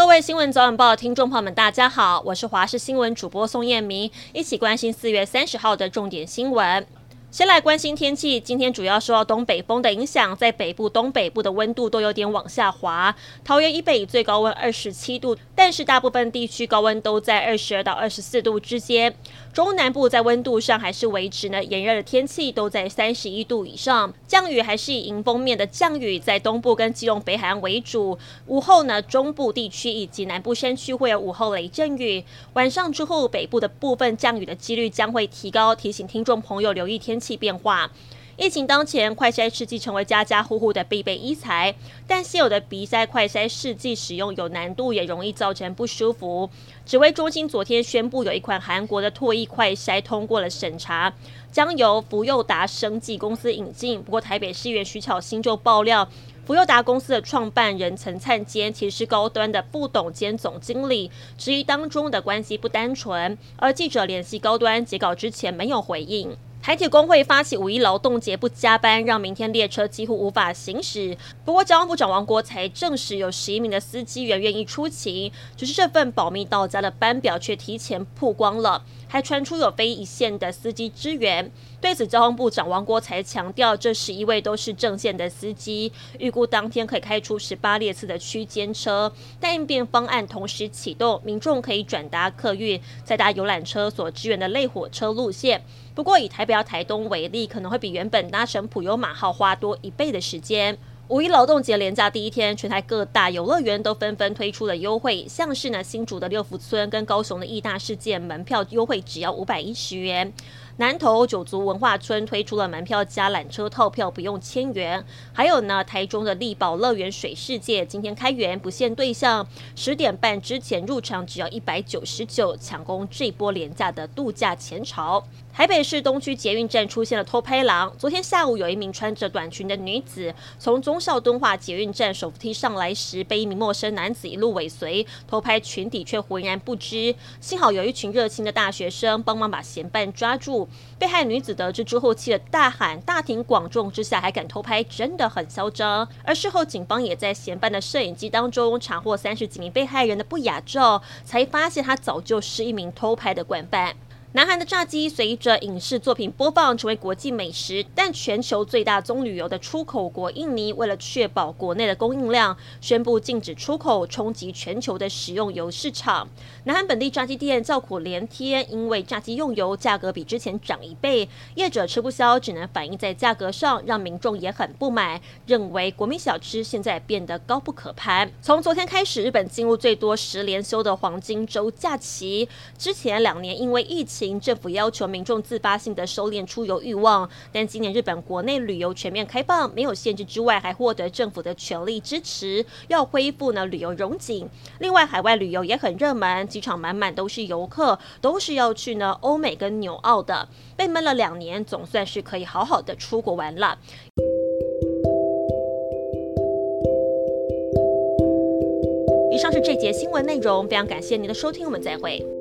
各位新闻早晚报听众朋友们，大家好，我是华视新闻主播宋燕明，一起关心四月三十号的重点新闻。先来关心天气，今天主要受到东北风的影响，在北部、东北部的温度都有点往下滑。桃园以北最高温二十七度，但是大部分地区高温都在二十二到二十四度之间。中南部在温度上还是维持呢炎热的天气，都在三十一度以上。降雨还是以迎风面的降雨，在东部跟基隆北海岸为主。午后呢，中部地区以及南部山区会有午后雷阵雨。晚上之后，北部的部分降雨的几率将会提高，提醒听众朋友留意天气变化。疫情当前，快筛试剂成为家家户户的必备医材，但现有的鼻塞快筛试剂使用有难度，也容易造成不舒服。指挥中心昨天宣布，有一款韩国的唾液快筛通过了审查，将由福佑达生技公司引进。不过，台北市议员徐巧新就爆料，福佑达公司的创办人陈灿坚其实是高端的副董兼总经理，质疑当中的关系不单纯。而记者联系高端截稿之前没有回应。台铁工会发起五一劳动节不加班，让明天列车几乎无法行驶。不过，交通部长王国材证实有十一名的司机员愿意出勤，只是这份保密到家的班表却提前曝光了，还传出有非一线的司机支援。对此，交通部长王国材强调，这十一位都是正线的司机，预估当天可以开出十八列次的区间车。但应变方案同时启动，民众可以转搭客运，再搭游览车所支援的类火车路线。不过，以台北台东为例，可能会比原本搭乘普悠马号花多一倍的时间。五一劳动节连假第一天，全台各大游乐园都纷纷推出了优惠，像是呢新竹的六福村跟高雄的义大世界门票优惠只要五百一十元。南投九族文化村推出了门票加缆车套票不用千元，还有呢，台中的力宝乐园水世界今天开园不限对象，十点半之前入场只要一百九十九，抢攻这波廉价的度假前潮。台北市东区捷运站出现了偷拍狼，昨天下午有一名穿着短裙的女子从中忠孝敦化捷运站手扶梯上来时，被一名陌生男子一路尾随偷拍裙底，却浑然不知。幸好有一群热心的大学生帮忙把嫌犯抓住。被害女子得知之后，气得大喊：“大庭广众之下还敢偷拍，真的很嚣张！”而事后，警方也在嫌犯的摄影机当中查获三十几名被害人的不雅照，才发现他早就是一名偷拍的惯犯。南韩的炸鸡随着影视作品播放成为国际美食，但全球最大棕榈油的出口国印尼为了确保国内的供应量，宣布禁止出口，冲击全球的食用油市场。南韩本地炸鸡店叫苦连天，因为炸鸡用油价格比之前涨一倍，业者吃不消，只能反映在价格上，让民众也很不满，认为国民小吃现在变得高不可攀。从昨天开始，日本进入最多十连休的黄金周假期，之前两年因为疫情。政府要求民众自发性的收敛出游欲望，但今年日本国内旅游全面开放，没有限制之外，还获得政府的全力支持，要恢复呢旅游融景。另外，海外旅游也很热门，机场满满都是游客，都是要去呢欧美跟纽澳的。被闷了两年，总算是可以好好的出国玩了。以上是这节新闻内容，非常感谢您的收听，我们再会。